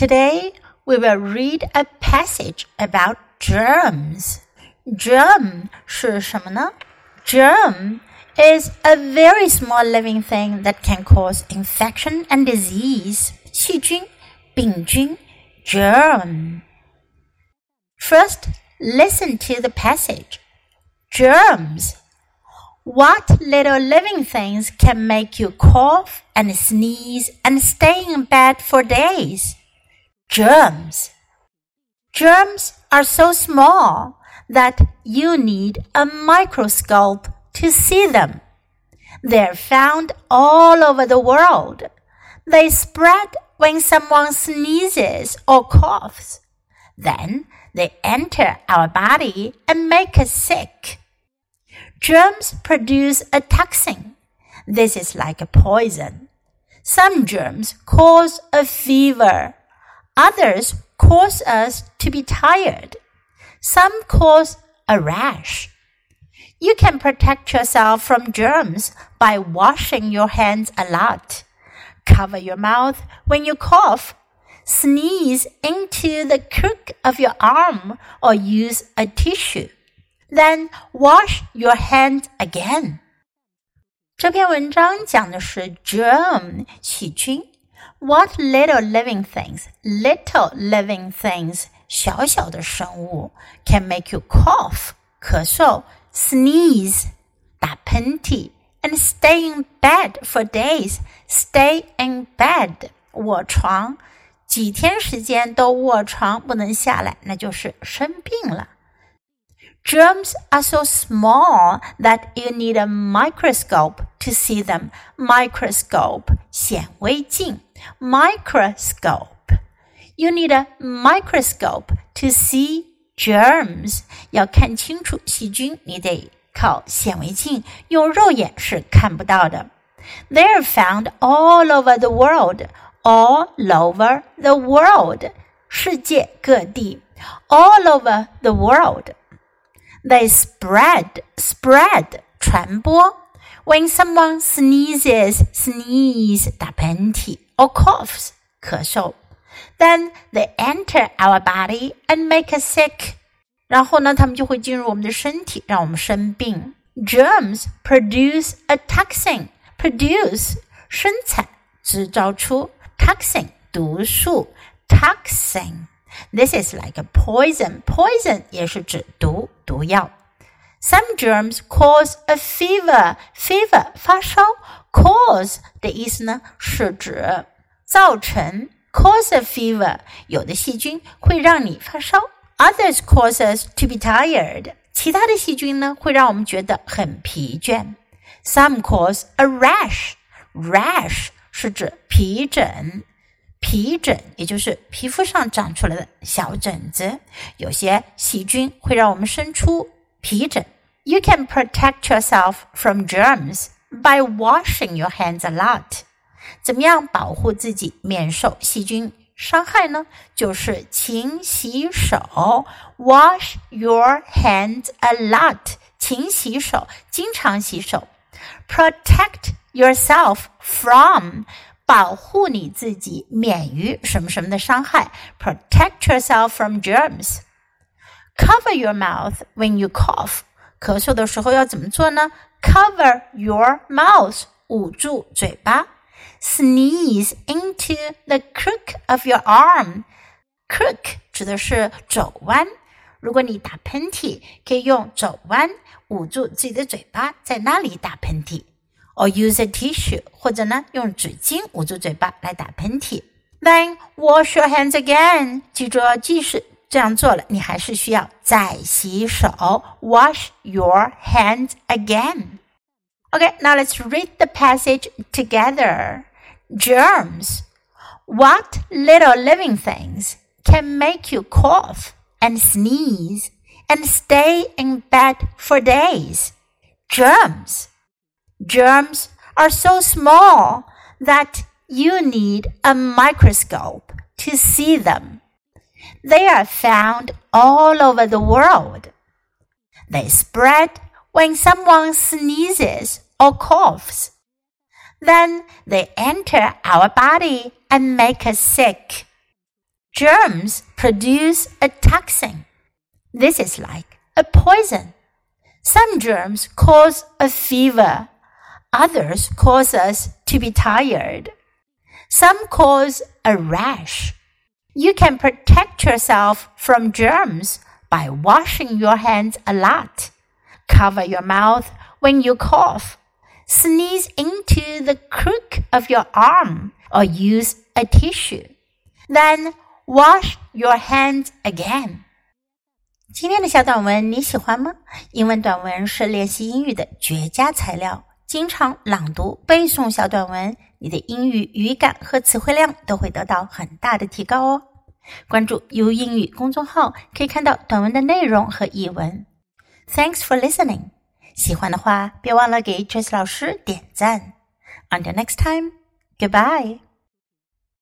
Today we will read a passage about germs. Germ 是什么呢？Germ is a very small living thing that can cause infection and disease. 细菌、病菌 germ. First, listen to the passage. Germs. What little living things can make you cough and sneeze and stay in bed for days? Germs. Germs are so small that you need a microscope to see them. They're found all over the world. They spread when someone sneezes or coughs. Then they enter our body and make us sick. Germs produce a toxin. This is like a poison. Some germs cause a fever. Others cause us to be tired. Some cause a rash. You can protect yourself from germs by washing your hands a lot. Cover your mouth when you cough. Sneeze into the crook of your arm or use a tissue. Then wash your hands again. 这篇文章讲的是 germ 细菌。 What little living things, little living things 小小的生物 can make you cough 咳嗽，sneeze 打喷嚏，and stay in bed for days. Stay in bed 卧床，几天时间都卧床不能下来，那就是生病了。 Germs are so small that you need a microscope to see them. Microscope 显微镜，microscope. You need a microscope to see germs. 要看清楚细菌，你得靠显微镜，用肉眼是看不到的。They're found all over the world. All over the world. 世界各地。All over the world. They spread, spread 传播。When someone sneezes, sneeze 打喷嚏 or coughs 咳嗽，then they enter our body and make us sick. 然后呢，他们就会进入我们的身体，让我们生病。Germs produce a toxin. Produce 生产制造出 toxin 毒素 toxin。 this is like a poison. Poison 也是指毒、毒药。Some germs cause a fever. Fever 发烧，cause 的意思呢是指造成。Cause a fever，有的细菌会让你发烧。Others cause us to be tired。其他的细菌呢会让我们觉得很疲倦。Some cause a rash。Rash 是指皮疹。 皮疹，也就是皮肤上长出来的小疹子，有些细菌会让我们生出皮疹。You can protect yourself from germs by washing your hands a lot。怎么样保护自己免受细菌伤害呢？就是勤洗手，wash your hands a lot，勤洗手，经常洗手。Protect yourself from 保护你自己免于什么什么的伤害，protect yourself from germs。Cover your mouth when you cough。咳嗽的时候要怎么做呢？Cover your mouth，捂住嘴巴。Sneeze into the crook of your arm。Crook 指的是肘弯。如果你打喷嚏，可以用肘弯捂住自己的嘴巴，在那里打喷嚏。or use a tissue，或者呢用纸巾捂住嘴巴来打喷嚏。Then wash your hands again。记住，即使这样做了，你还是需要再洗手。Wash your hands again. Okay, now let's read the passage together. Germs. What little living things can make you cough and sneeze and stay in bed for days? Germs. Germs are so small that you need a microscope to see them. They are found all over the world. They spread when someone sneezes or coughs. Then they enter our body and make us sick. Germs produce a toxin. This is like a poison. Some germs cause a fever. Others cause us to be tired. Some cause a rash. You can protect yourself from germs by washing your hands a lot. Cover your mouth when you cough. Sneeze into the crook of your arm or use a tissue. Then wash your hands again. 今天的小短文你喜欢吗？英文短文是练习英语的绝佳材料。 经常朗读、背诵小短文，你的英语语感和词汇量都会得到很大的提高哦。关注 U 英语公众号，可以看到短文的内容和译文。Thanks for listening。喜欢的话，别忘了给 Jess 老师点赞。Until next time, goodbye.